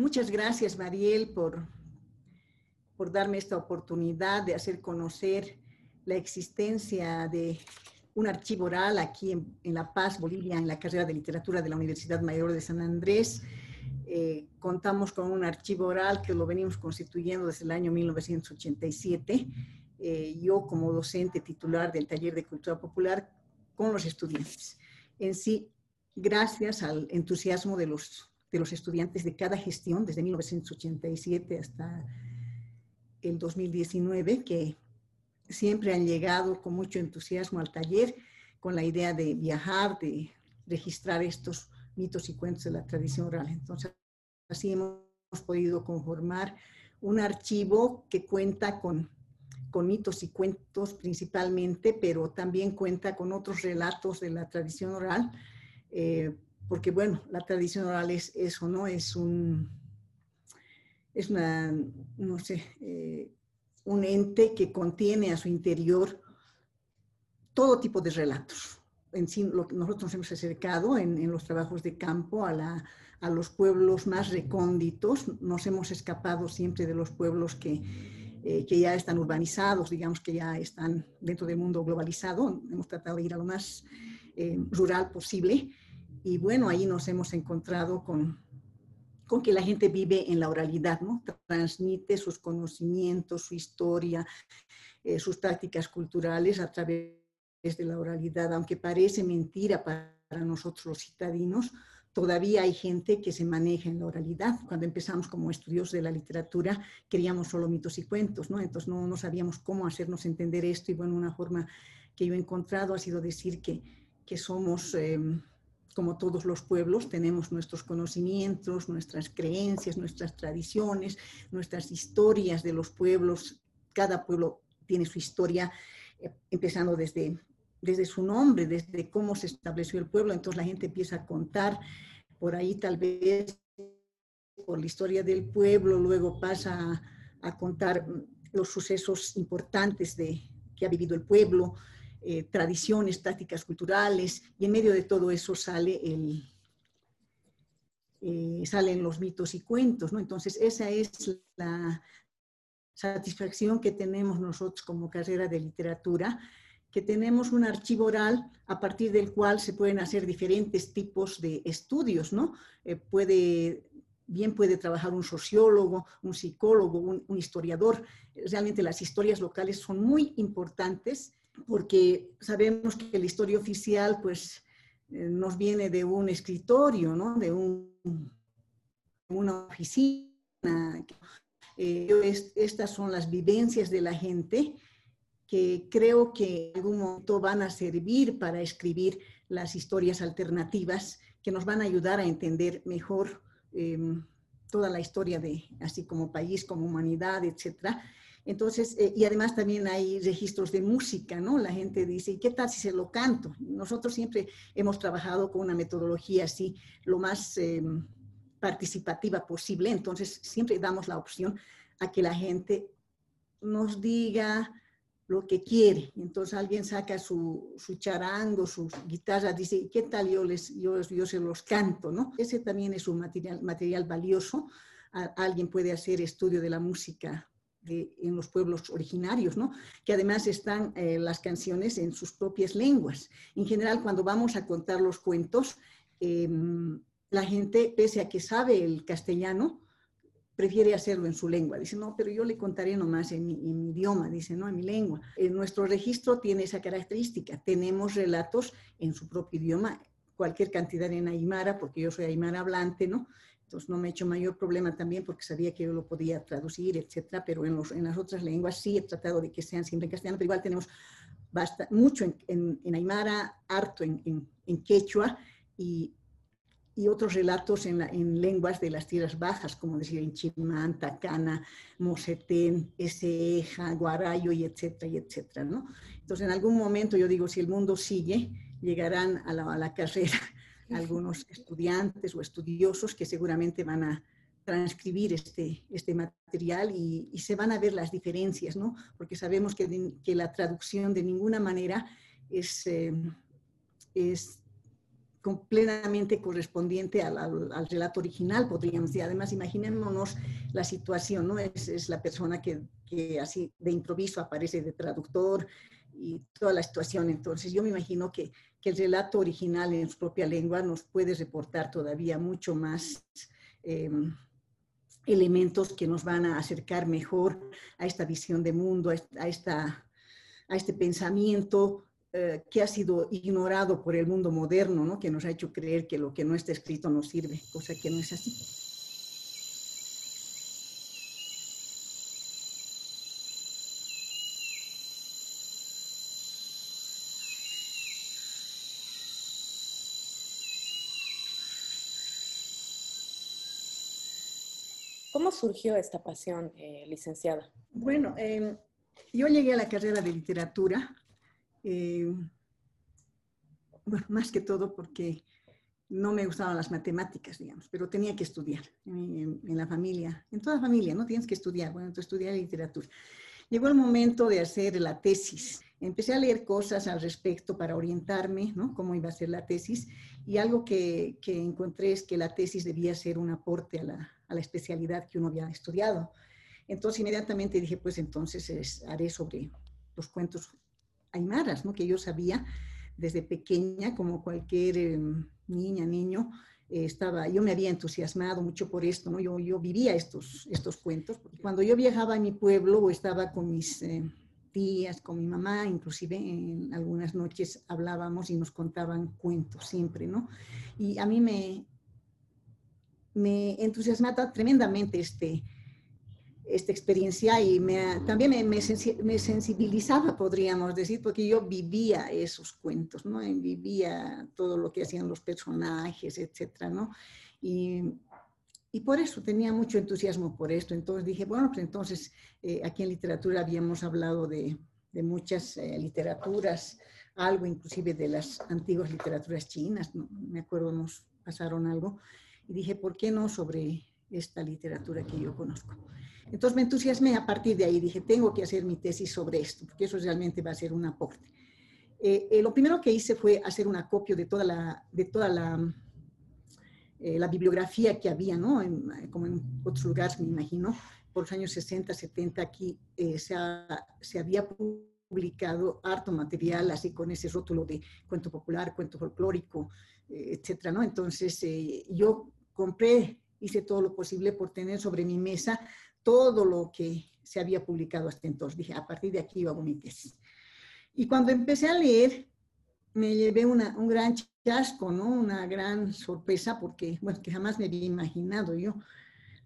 muchas gracias, Mariel, por, por darme esta oportunidad de hacer conocer la existencia de un archivo oral aquí en, La Paz, Bolivia, en la carrera de literatura de la Universidad Mayor de San Andrés. Eh, contamos con un archivo oral que lo venimos constituyendo desde el año 1987. Eh, yo como docente titular del taller de cultura popular con los estudiantes. En sí, gracias al entusiasmo de los, de los estudiantes de cada gestión, desde 1987 hasta el 2019, que siempre han llegado con mucho entusiasmo al taller, con la idea de viajar, de registrar estos mitos y cuentos de la tradición oral. Entonces, así hemos podido conformar un archivo que cuenta con, con mitos y cuentos principalmente, pero también cuenta con otros relatos de la tradición oral, eh, porque bueno, la tradición oral es eso, ¿no? Es un, es una, no sé, eh, un ente que contiene a su interior todo tipo de relatos. En sí, lo nosotros nos hemos acercado en, los trabajos de campo a, la, a, los pueblos más recónditos, nos hemos escapado siempre de los pueblos que, eh, que ya están urbanizados, digamos que ya están dentro del mundo globalizado, hemos tratado de ir a lo más eh, rural posible y bueno, ahí nos hemos encontrado con, con que la gente vive en la oralidad, ¿no? Transmite sus conocimientos, su historia, eh, sus prácticas culturales a través de la oralidad. Aunque parece mentira para nosotros los citadinos, todavía hay gente que se maneja en la oralidad. Cuando empezamos como estudios de la literatura, queríamos solo mitos y cuentos, ¿no? Entonces no, no sabíamos cómo hacernos entender esto y bueno, una forma que yo he encontrado ha sido decir que, que somos... Em, como todos los pueblos, tenemos nuestros conocimientos, nuestras creencias, nuestras tradiciones, nuestras historias de los pueblos. Cada pueblo tiene su historia, eh, empezando desde, desde su nombre, desde cómo se estableció el pueblo. Entonces la gente empieza a contar por ahí tal vez por la historia del pueblo, luego pasa a, contar los sucesos importantes de, que ha vivido el pueblo, eh, tradiciones, prácticas culturales, y en medio de todo eso sale el, eh, salen los mitos y cuentos, ¿no? Entonces, esa es la satisfacción que tenemos nosotros como carrera de literatura, que tenemos un archivo oral a partir del cual se pueden hacer diferentes tipos de estudios, ¿no? Eh, puede, bien puede trabajar un sociólogo, un psicólogo, un, un historiador. Realmente las historias locales son muy importantes porque sabemos que la historia oficial pues eh, nos viene de un escritorio, ¿no? de un, una oficina. Eh, estas son las vivencias de la gente que creo que en algún momento van a servir para escribir las historias alternativas que nos van a ayudar a entender mejor em, toda la historia de, así como país, como humanidad, etcétera. Entonces, eh, y además también hay registros de música, ¿no? La gente dice, ¿y qué tal si se lo canto? Nosotros siempre hemos trabajado con una metodología así, lo más em, participativa posible, entonces siempre damos la opción a que la gente nos diga lo que quiere. Entonces alguien saca su, su charango, su guitarra, dice, ¿qué tal yo, les, yo, se los canto? ¿no? Ese también es un material, material valioso. alguien puede hacer estudio de la música en los pueblos originarios, ¿no? que además están eh, las canciones en sus propias lenguas. En general, cuando vamos a contar los cuentos, em, la gente, pese a que sabe el castellano, prefiere hacerlo en su lengua. Dice, no, pero yo le contaré nomás en mi, en mi idioma, dice, no, en mi lengua. En nuestro registro tiene esa característica. Tenemos relatos en su propio idioma, cualquier cantidad en aymara, porque yo soy aymara hablante, ¿no? No me he hecho mayor problema también porque sabía que yo lo podía traducir, etcétera, pero en, los, en las otras lenguas sí he tratado de que sean siempre en castellano, pero igual tenemos basta, mucho en, en, harto en, quechua y, otros relatos en, lenguas de las tierras bajas, como decir en Chimán, Tacana, Mosetén, Eseja, Guarayo, y etcétera, y etcétera, ¿no? Entonces en algún momento yo digo, si el mundo sigue, llegarán a la carrera algunos estudiantes o estudiosos que seguramente van a transcribir este, este material y, se van a ver las diferencias, ¿no? Porque sabemos que, que la traducción de ninguna manera es, eh, es plenamente correspondiente al, relato original, podríamos decir. Además, imaginémonos la situación, ¿no? Es, es la persona que, que, así de improviso aparece de traductor y toda la situación. Entonces, yo me imagino que, que el relato original en su propia lengua nos puede reportar todavía mucho más em, elementos que nos van a acercar mejor a esta visión de mundo, a, esta, a este pensamiento eh, que ha sido ignorado por el mundo moderno, ¿no? que nos ha hecho creer que lo que no está escrito no sirve, cosa que no es así. ¿Cómo surgió esta pasión, eh, licenciada? Bueno, em, yo llegué a la carrera de literatura bueno, más que todo porque no me gustaban las matemáticas, digamos, pero tenía que estudiar en, la familia, en toda familia, ¿no? Tienes que estudiar, bueno, entonces estudiar literatura. Llegó el momento de hacer la tesis. Empecé a leer cosas al respecto para orientarme, ¿no? Cómo iba a ser la tesis. Y algo que, que encontré es que la tesis debía ser un aporte a la, a la especialidad que uno había estudiado. Entonces inmediatamente dije, pues entonces haré sobre los cuentos aymaras, ¿no? que yo sabía desde pequeña, como cualquier em, niña, niño, eh, estaba, yo me había entusiasmado mucho por esto, ¿no? yo, yo vivía estos, estos cuentos. Cuando yo viajaba a mi pueblo o estaba con mis eh, tías, con mi mamá, inclusive en algunas noches hablábamos y nos contaban cuentos siempre, ¿no? Y a mí me, me entusiasmaba tremendamente este, esta experiencia y me, también me, me, sensibilizaba, podríamos decir, porque yo vivía esos cuentos, ¿no? vivía todo lo que hacían los personajes, etcétera, ¿no? Y, y por eso tenía mucho entusiasmo por esto. Entonces dije, bueno, pues entonces eh, aquí en literatura habíamos hablado de, de muchas eh, literaturas, algo inclusive de las antiguas literaturas chinas, ¿no? me acuerdo nos pasaron algo, y dije, ¿por qué no sobre esta literatura que yo conozco? Entonces me entusiasmé a partir de ahí, dije, tengo que hacer mi tesis sobre esto, porque eso realmente va a ser un aporte. Eh, eh, lo primero que hice fue hacer un acopio de toda la, de toda la, eh, la bibliografía que había, ¿no? como en otros lugares, me imagino, por los años 60, 70, aquí se, se, había publicado harto material, así con ese rótulo de cuento popular, cuento folclórico, etcétera, ¿no? Entonces, yo compré, hice todo lo posible por tener sobre mi mesa todo lo que se había publicado hasta entonces. Dije, a partir de aquí hago mi tesis. Y cuando empecé a leer, me llevé una, un gran chasco, ¿no? Una gran sorpresa porque, bueno, que jamás me había imaginado yo.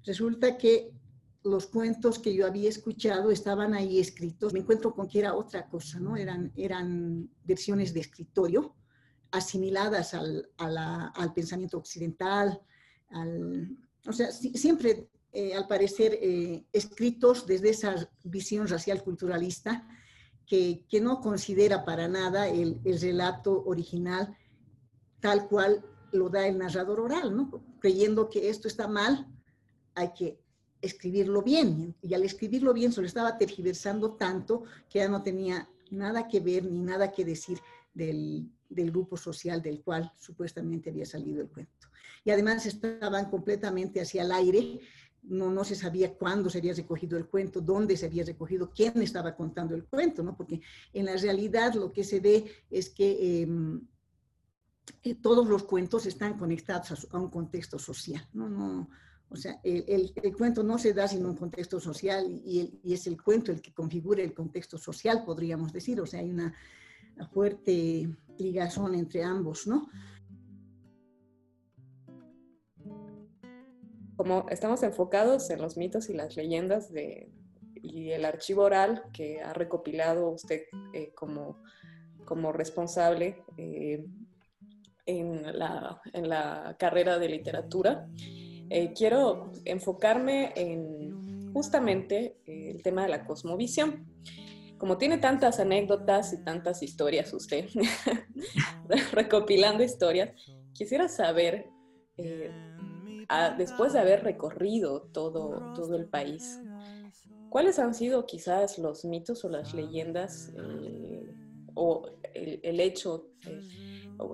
Resulta que los cuentos que yo había escuchado estaban ahí escritos. Me encuentro con que era otra cosa, ¿no? Eran, eran versiones de escritorio asimiladas al, al pensamiento occidental, o sea, siempre eh, al parecer, eh, escritos desde esa visión racial culturalista que, que no considera para nada el, el, relato original tal cual lo da el narrador oral, creyendo que esto está mal, hay que escribirlo bien. Y al escribirlo bien se lo estaba tergiversando tanto que ya no tenía nada que ver ni nada que decir del, del grupo social del cual supuestamente había salido el cuento. Y además estaban completamente hacia el aire, no, no se sabía cuándo se había recogido el cuento, dónde se había recogido, quién estaba contando el cuento, ¿no? Porque en la realidad lo que se ve es que em, eh, todos los cuentos están conectados a, un contexto social, ¿no? no o sea, el, el, cuento no se da sin un contexto social y, y, es el cuento el que configura el contexto social, podríamos decir. O sea, hay una, una fuerte ligazón entre ambos, ¿no? Como estamos enfocados en los mitos y las leyendas de, y el archivo oral que ha recopilado usted eh, como, como responsable eh, en, la, en, la, carrera de literatura, eh, quiero enfocarme en justamente el tema de la cosmovisión. Como tiene tantas anécdotas y tantas historias usted, recopilando historias, quisiera saber después de haber recorrido todo, todo el país, ¿cuáles han sido quizás los mitos o las leyendas eh, o el, hecho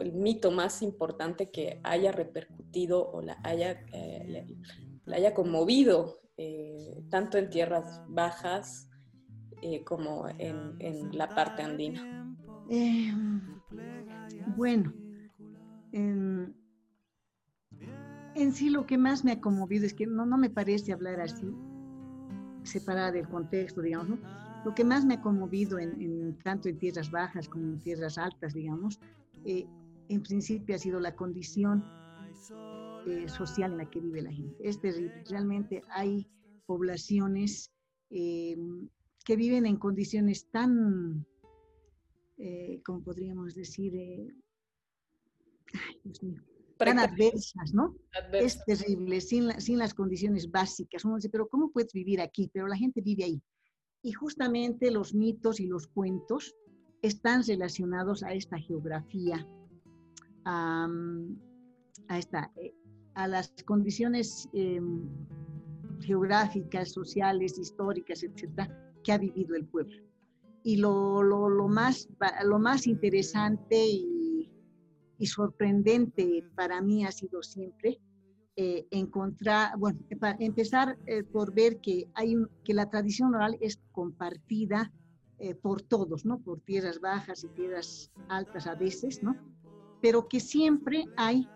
el mito más importante que haya repercutido o la haya, eh, la, haya conmovido, eh, tanto en tierras bajas como en, en, la parte andina? bueno, en, en, sí lo que más me ha conmovido es que no, no me parece hablar así, separada del contexto, digamos, ¿no? Lo que más me ha conmovido en, tanto en tierras bajas como en tierras altas, digamos, eh, en principio ha sido la condición eh, social en la que vive la gente. Es terrible. Realmente hay poblaciones eh, que viven en condiciones tan, como podríamos decir, ay, Dios mío, tan adversas, ¿no? Es terrible, sin, sin las condiciones básicas. Uno dice, pero ¿cómo puedes vivir aquí? Pero la gente vive ahí. Y justamente los mitos y los cuentos están relacionados a esta geografía, a, esta, eh, a las condiciones em, geográficas, sociales, históricas, etcétera, que ha vivido el pueblo. Y lo, lo, lo más, lo más interesante y, y, sorprendente para mí ha sido siempre eh, encontrar, bueno, para empezar eh, por ver que, hay un, que la tradición oral es compartida eh, por todos, ¿no? Por tierras bajas y tierras altas a veces, ¿no? Pero que siempre hay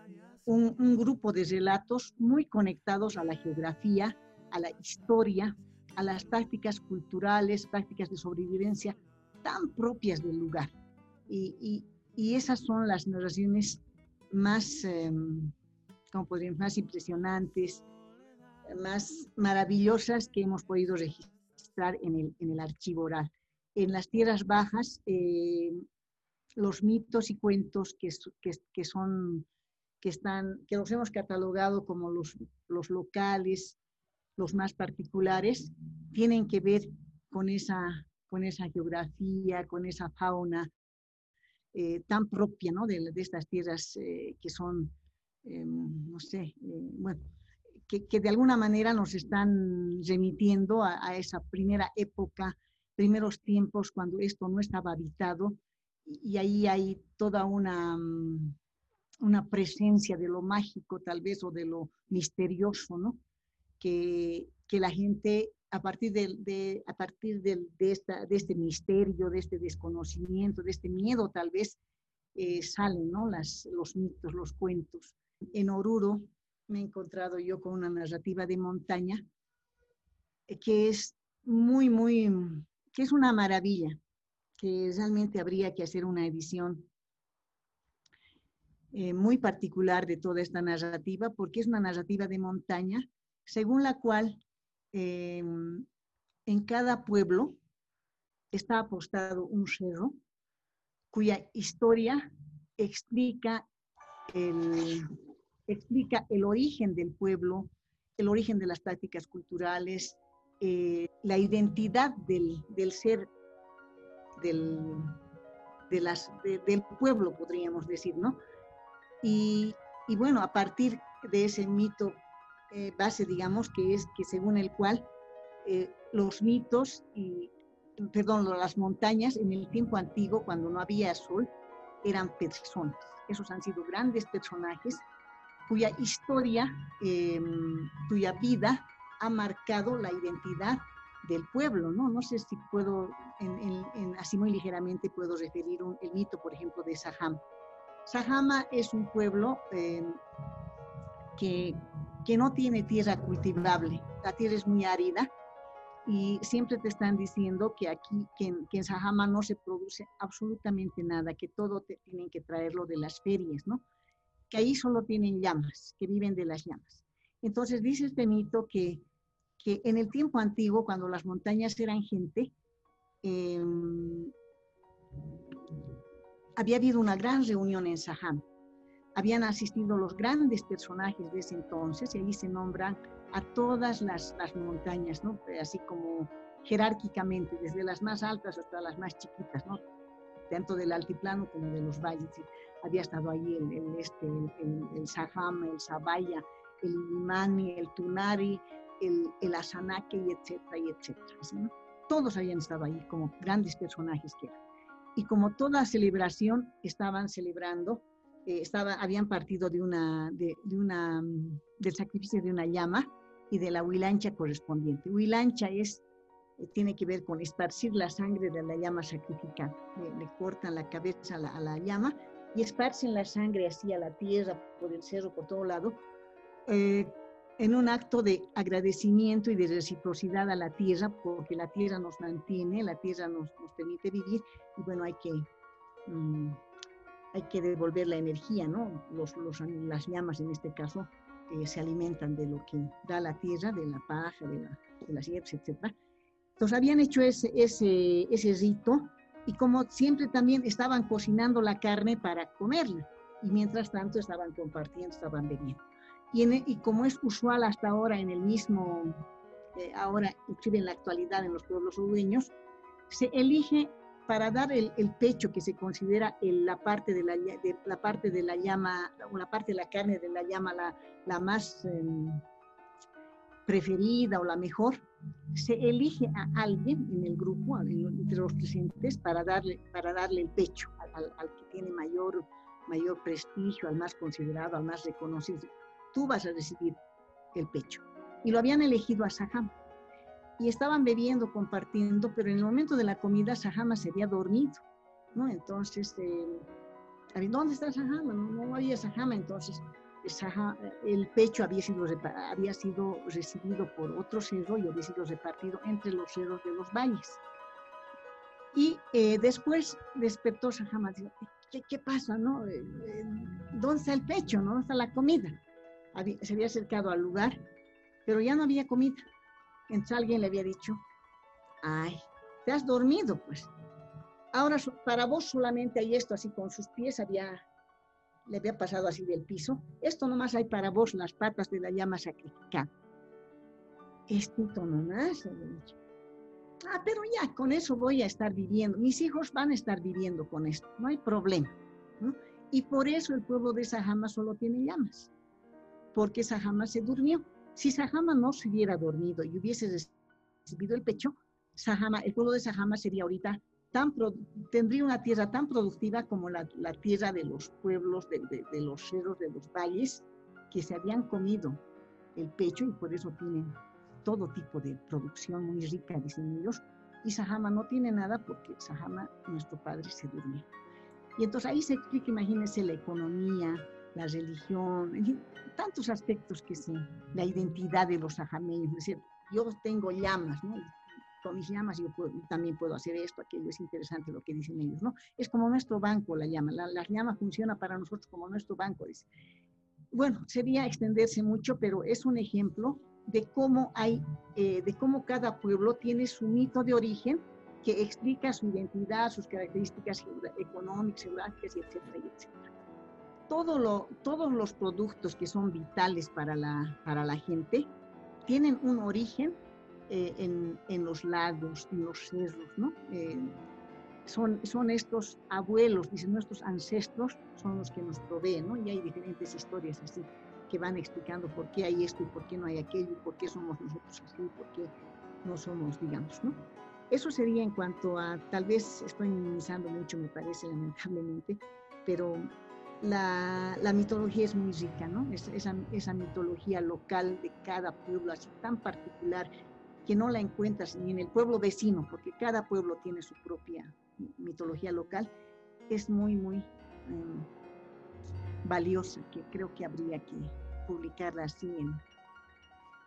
un, un grupo de relatos muy conectados a la geografía, a la historia, a las prácticas culturales, prácticas de sobrevivencia tan propias del lugar. Y, y, y esas son las narraciones más, em, como podríamos, más impresionantes, más maravillosas que hemos podido registrar en el, en el archivo oral. En las tierras bajas, eh, los mitos y cuentos que, que, que, son, que, están, que los hemos catalogado como los, los locales, los más particulares, tienen que ver con esa, con esa geografía, con esa fauna eh, tan propia ¿no? de, estas tierras eh, que son Em, no sé, eh, bueno, que, de alguna manera nos están remitiendo a, esa primera época, primeros tiempos cuando esto no estaba habitado y, ahí hay toda una, mm, una presencia de lo mágico tal vez o de lo misterioso, ¿no? Que, que la gente a partir, de, a partir de, esta, de este misterio, de este desconocimiento, de este miedo tal vez, eh, salen ¿no? Las, los mitos, los cuentos en Oruro me he encontrado yo con una narrativa de montaña que es muy, muy, que es una maravilla, que realmente habría que hacer una edición eh, muy particular de toda esta narrativa, porque es una narrativa de montaña, según la cual eh, en cada pueblo está apostado un cerro cuya historia explica el, explica el origen del pueblo, el origen de las prácticas culturales, eh, la identidad del, del ser del, del pueblo, podríamos decir, ¿no? Y, y, bueno, a partir de ese mito eh, base, digamos, que es que según el cual eh, los mitos y, perdón, las montañas en el tiempo antiguo, cuando no había sol, eran personas. Esos han sido grandes personajes cuya historia, em, cuya vida ha marcado la identidad del pueblo, ¿no? No sé si puedo, así muy ligeramente puedo referir el mito, por ejemplo, de Saham. Sahama es un pueblo que, no tiene tierra cultivable, la tierra es muy árida y siempre te están diciendo que aquí, que en, que Sahama no se produce absolutamente nada, que todo te tienen que traerlo de las ferias, ¿no? que ahí solo tienen llamas, que viven de las llamas. Entonces dice este mito que, que en el tiempo antiguo, cuando las montañas eran gente, em, había habido una gran reunión en Saham. Habían asistido los grandes personajes de ese entonces y ahí se nombran a todas las, las montañas, ¿no? así como jerárquicamente, desde las más altas hasta las más chiquitas, ¿no? tanto del altiplano como de los valles había estado ahí el, este, el, el, Saham, el Sabaya, el Imani, el Tunari, el, el Asanake, y etcétera, y etcétera. Todos habían estado ahí como grandes personajes que eran. Y como toda celebración, estaban celebrando eh, estaba, habían partido de una, de, una, mm, del sacrificio de una llama y de la huilancha correspondiente. Huilancha es, eh, tiene que ver con esparcir la sangre de la llama sacrificada. Le, cortan la cabeza a la, llama y esparcen la sangre así a la tierra, por el cerro, por todo lado, eh, en un acto de agradecimiento y de reciprocidad a la tierra, porque la tierra nos mantiene, la tierra nos, nos permite vivir, y bueno, hay que, mm, hay que devolver la energía, ¿no? Los, los, las llamas en este caso eh, se alimentan de lo que da la tierra, de la paja, de, la, de las hierbas, etc. Entonces habían hecho ese, ese, ese rito y como siempre también estaban cocinando la carne para comerla y mientras tanto estaban compartiendo, estaban bebiendo. E, y, como es usual hasta ahora en el mismo, eh, ahora inclusive en la actualidad en los pueblos urugueños, se elige para dar el, pecho que se considera la, parte de la, la parte de la llama, una parte de la carne de la llama la, la más em, preferida o la mejor, se elige a alguien en el grupo, entre los presentes, para darle, para darle el pecho al, al que tiene mayor, mayor prestigio, al más considerado, al más reconocido tú vas a recibir el pecho. Y lo habían elegido a Sahama. Y estaban bebiendo, compartiendo, pero en el momento de la comida Sahama se había dormido, ¿no? Entonces, eh, ¿dónde está Sahama? No, había Sahama, entonces el pecho había sido, había sido recibido por otro cerro y había sido repartido entre los cerros de los valles. Y eh, después despertó Sahama, ¿qué, ¿qué, pasa? No? Eh, ¿Dónde está el pecho? ¿no? ¿Dónde está la comida? se había acercado al lugar, pero ya no había comida. Entonces alguien le había dicho, ay, te has dormido, pues. Ahora para vos solamente hay esto así con sus pies, había, le había pasado así del piso. Esto nomás hay para vos las patas de la llama sacrificada. Esto nomás, le dicho. Ah, pero ya, con eso voy a estar viviendo. Mis hijos van a estar viviendo con esto, no hay problema. Y por eso el pueblo de Sahama solo tiene llamas porque Sahama se durmió. Si Sahama no se hubiera dormido y hubiese recibido el pecho, Sahama, el pueblo de Sahama sería ahorita tan, tendría una tierra tan productiva como la, tierra de los pueblos, de, los cerros, de los valles, que se habían comido el pecho y por eso tienen todo tipo de producción muy rica, dicen ellos. Y Sahama no tiene nada porque Sahama, nuestro padre, se durmió. Y entonces ahí se explica, imagínense, la economía, la religión, tantos aspectos que sí, la identidad de los sajameños, es decir, yo tengo llamas, ¿no? Con mis llamas yo también puedo hacer esto, aquello, es interesante lo que dicen ellos, ¿no? Es como nuestro banco la llama, la, llama funciona para nosotros como nuestro banco, dice. Bueno, sería extenderse mucho, pero es un ejemplo de cómo hay, eh, de cómo cada pueblo tiene su mito de origen que explica su identidad, sus características económicas, geográficas, etcétera, etcétera todo todos los productos que son vitales para la, para la gente tienen un origen eh, en, en, los lagos, en los cerros, ¿no? Eh, son, son estos abuelos, dicen nuestros ancestros, son los que nos proveen, ¿no? Y hay diferentes historias así que van explicando por qué hay esto y por qué no hay aquello, y por qué somos nosotros así, por qué no somos, digamos, ¿no? Eso sería en cuanto a, tal vez estoy minimizando mucho, me parece, lamentablemente, pero la, la, mitología es muy rica, ¿no? esa, esa, mitología local de cada pueblo, así tan particular, que no la encuentras ni en el pueblo vecino, porque cada pueblo tiene su propia mitología local, es muy, muy em, valiosa, que creo que habría que publicarla así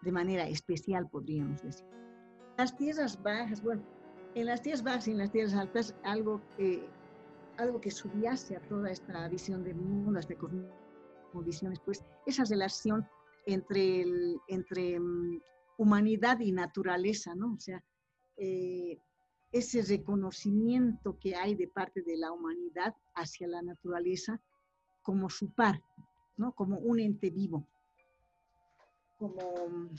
de manera especial, podríamos decir. Las tierras bajas, bueno, en las tierras bajas y en las tierras altas, algo que algo que subyace a toda esta visión del mundo, a esta cosmovisiones, pues esa relación entre, entre mm, humanidad y naturaleza, ¿no? O sea, eh, ese reconocimiento que hay de parte de la humanidad hacia la naturaleza como su par, ¿no? Como un ente vivo, como...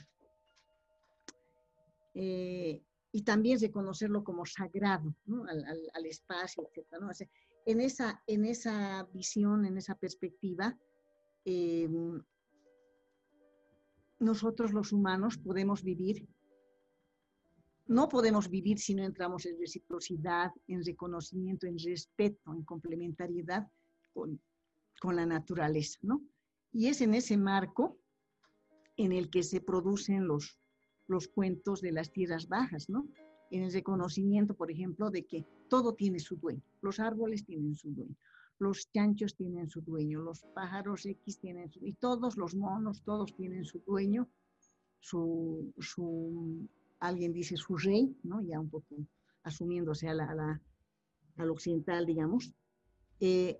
Eh, y también reconocerlo como sagrado ¿no? al, espacio, etc. ¿no? O sea, en esa, en esa visión, en esa perspectiva, em, nosotros los humanos podemos vivir, no podemos vivir si no entramos en reciprocidad, en reconocimiento, en respeto, en complementariedad con, con la naturaleza, ¿no? Y es en ese marco en el que se producen los, los cuentos de las tierras bajas, ¿no? En el reconocimiento, por ejemplo, de que todo tiene su dueño. Los árboles tienen su dueño, los chanchos tienen su dueño, los pájaros X tienen su y todos los monos, todos tienen su dueño, su, su alguien dice su rey, ¿no? Ya un poco asumiéndose a la, al occidental, digamos. Eh,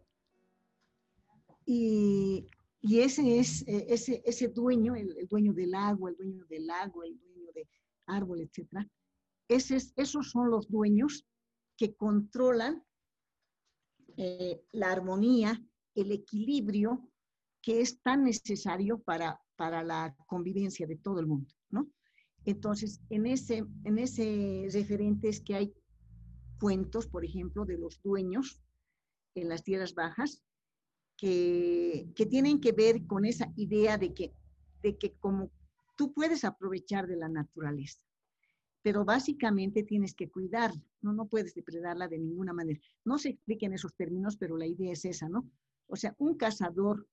y, y, ese es eh, ese, ese dueño, el, dueño del agua, el dueño del lago, el dueño de árbol, etcétera. Esos son los dueños que controlan eh, la armonía, el equilibrio que es tan necesario para, para la convivencia de todo el mundo, ¿no? Entonces, en ese, en ese referente es que hay cuentos, por ejemplo, de los dueños en las tierras bajas, que, que, tienen que ver con esa idea de que, de que como tú puedes aprovechar de la naturaleza, pero básicamente tienes que cuidarla, ¿no? no puedes depredarla de ninguna manera. No se explica en esos términos, pero la idea es esa, ¿no? O sea, un cazador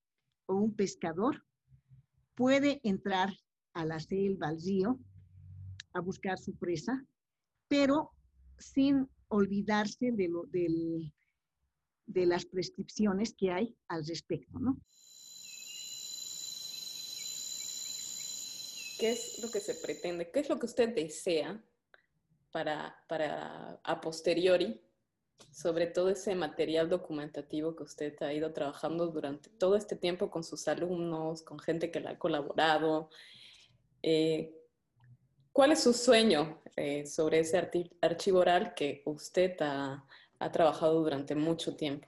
o un pescador puede entrar a la selva, al río, a buscar su presa, pero sin olvidarse de, lo, del, de las prescripciones que hay al respecto, ¿no? ¿Qué es lo que se pretende? ¿Qué es lo que usted desea para, para a posteriori sobre todo ese material documentativo que usted ha ido trabajando durante todo este tiempo con sus alumnos, con gente que le ha colaborado? Eh, ¿Cuál es su sueño eh, sobre ese archivo oral que usted ha, trabajado durante mucho tiempo?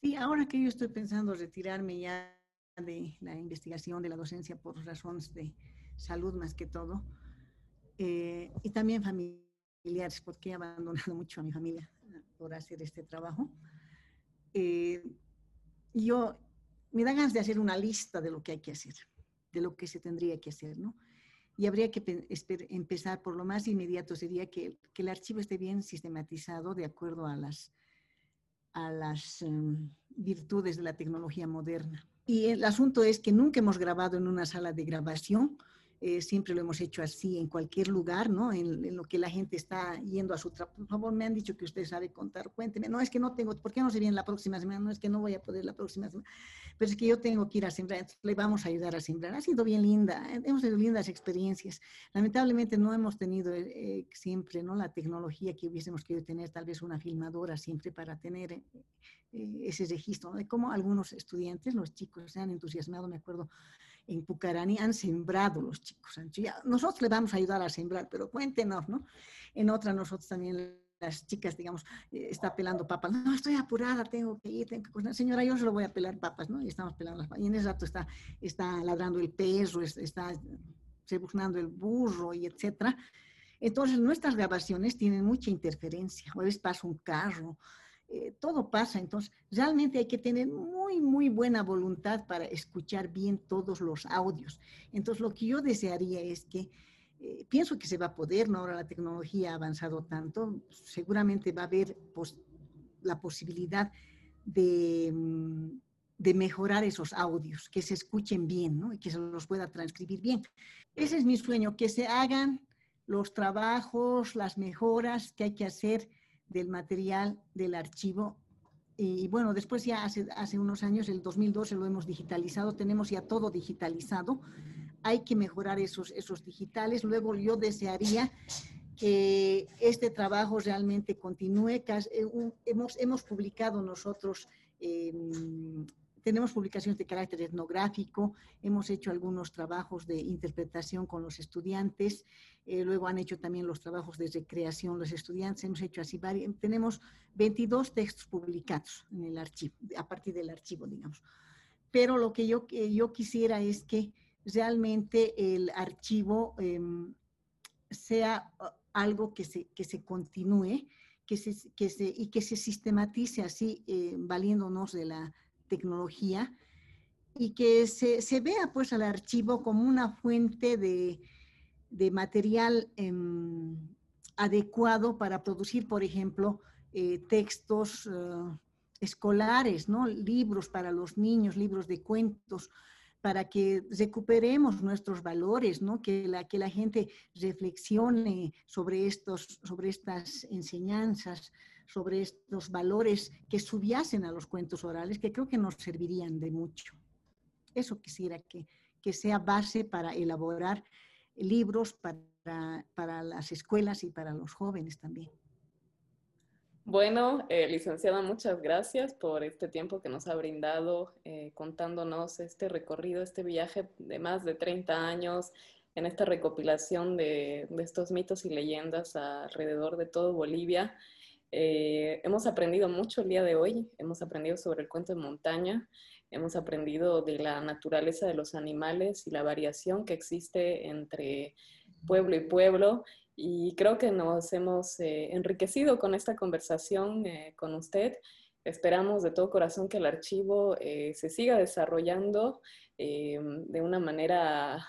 Sí, ahora que yo estoy pensando retirarme ya de la investigación, de la docencia por razones de salud más que todo, eh, y también familiares, porque he abandonado mucho a mi familia por hacer este trabajo. Eh, yo me da ganas de hacer una lista de lo que hay que hacer, de lo que se tendría que hacer, ¿no? y habría que empezar por lo más inmediato, sería que, que, el archivo esté bien sistematizado de acuerdo a las, a las em, virtudes de la tecnología moderna. Y el asunto es que nunca hemos grabado en una sala de grabación, eh, siempre lo hemos hecho así en cualquier lugar, ¿no? En, lo que la gente está yendo a su trabajo. Por favor, me han dicho que usted sabe contar, cuénteme. No, es que no tengo, ¿por qué no se viene la próxima semana? No, es que no voy a poder la próxima semana. Pero es que yo tengo que ir a sembrar, entonces le vamos a ayudar a sembrar. Ha sido bien linda, eh, hemos tenido lindas experiencias. Lamentablemente no hemos tenido eh, siempre, ¿no? La tecnología que hubiésemos querido tener, tal vez una filmadora siempre para tener ese registro, De cómo algunos estudiantes, los chicos, se han entusiasmado, me acuerdo, en Pucarani han sembrado los chicos. nosotros le vamos a ayudar a sembrar, pero cuéntenos, ¿no? En otra nosotros también las chicas, digamos, eh, está pelando papas. No, estoy apurada, tengo que ir, tengo que cocinar. Señora, yo solo voy a pelar papas, ¿no? Y estamos pelando las papas. Y en ese rato está, está ladrando el perro, está rebuznando el burro y etcétera. Entonces, nuestras grabaciones tienen mucha interferencia. A veces pasa un carro, eh, todo pasa. Entonces, realmente hay que tener muy, muy buena voluntad para escuchar bien todos los audios. Entonces, lo que yo desearía es que, eh, pienso que se va a poder, ¿no? Ahora la tecnología ha avanzado tanto, seguramente va a haber pues, la posibilidad de, mm, de mejorar esos audios, que se escuchen bien, ¿no? Y que se los pueda transcribir bien. Ese es mi sueño, que se hagan los trabajos, las mejoras que hay que hacer del material del archivo. Y bueno, después ya hace, hace unos años, el 2012 lo hemos digitalizado, tenemos ya todo digitalizado. Hay que mejorar esos, esos digitales. Luego yo desearía que este trabajo realmente continúe. Eh, hemos, hemos publicado nosotros tenemos publicaciones de carácter etnográfico, hemos hecho algunos trabajos de interpretación con los estudiantes, eh, luego han hecho también los trabajos de recreación los estudiantes, hemos hecho así varios, tenemos 22 textos publicados en el archivo, a partir del archivo, digamos. Pero lo que yo, yo quisiera es que realmente el archivo em, sea uh, algo que se, que se continúe que se, que se, y que se sistematice así, eh, valiéndonos de la tecnología y que se, se, vea pues al archivo como una fuente de, de material em, adecuado para producir, por ejemplo, eh, textos, eh, escolares, ¿no? Libros para los niños, libros de cuentos, para que recuperemos nuestros valores, ¿no? Que la, que la gente reflexione sobre, estos, sobre estas enseñanzas, sobre estos valores que subiasen a los cuentos orales, que creo que nos servirían de mucho. Eso quisiera que, que sea base para elaborar libros para, para las escuelas y para los jóvenes también. Bueno, eh, licenciada, muchas gracias por este tiempo que nos ha brindado eh, contándonos este recorrido, este viaje de más de 30 años en esta recopilación de, de estos mitos y leyendas alrededor de todo Bolivia. Eh, hemos aprendido mucho el día de hoy, hemos aprendido sobre el cuento de montaña, hemos aprendido de la naturaleza de los animales y la variación que existe entre pueblo y pueblo y creo que nos hemos eh, enriquecido con esta conversación eh, con usted. Esperamos de todo corazón que el archivo eh, se siga desarrollando de una manera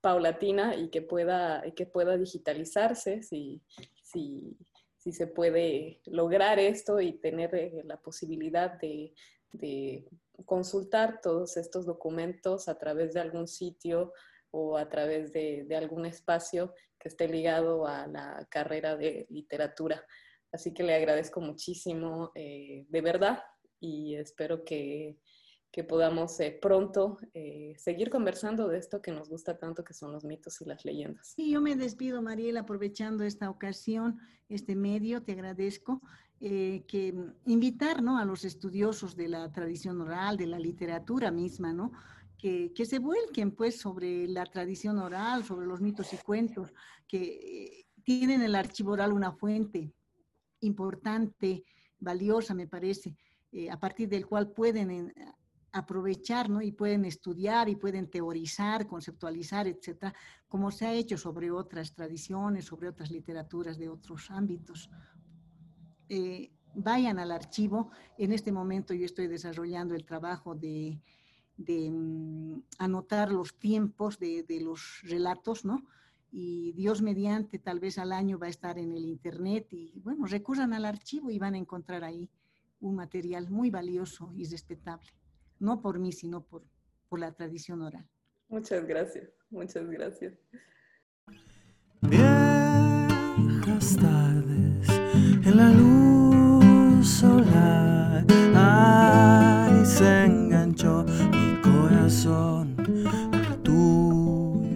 paulatina y que pueda, que pueda digitalizarse si, si, si, se puede lograr esto y tener la posibilidad de, de consultar todos estos documentos a través de algún sitio o a través de, algún espacio que esté ligado a la carrera de literatura. Así que le agradezco muchísimo, eh, de verdad, y espero que, podamos eh, pronto eh, seguir conversando de esto que nos gusta tanto, que son los mitos y las leyendas. Sí, yo me despido, Mariela, aprovechando esta ocasión, este medio, te agradezco. que invitar ¿no? a los estudiosos de la tradición oral, de la literatura misma, ¿no? que, se vuelquen pues sobre la tradición oral, sobre los mitos y cuentos, que eh, tienen el archivo oral una fuente importante, valiosa me parece, eh, a partir del cual pueden aprovechar ¿no? y pueden estudiar y pueden teorizar, conceptualizar, etcétera, como se ha hecho sobre otras tradiciones, sobre otras literaturas de otros ámbitos. Eh, vayan al archivo. En este momento yo estoy desarrollando el trabajo de de mm, anotar los tiempos de, los relatos, ¿no? Y Dios mediante, tal vez al año va a estar en el Internet y, bueno, recurran al archivo y van a encontrar ahí un material muy valioso y respetable, no por mí, sino por, por la tradición oral. Muchas gracias, muchas gracias. Viejas tardes en la luz solar, ay, se enganchó son tuyo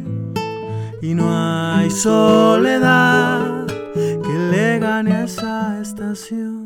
y no hay soledad que le gane a esa estación.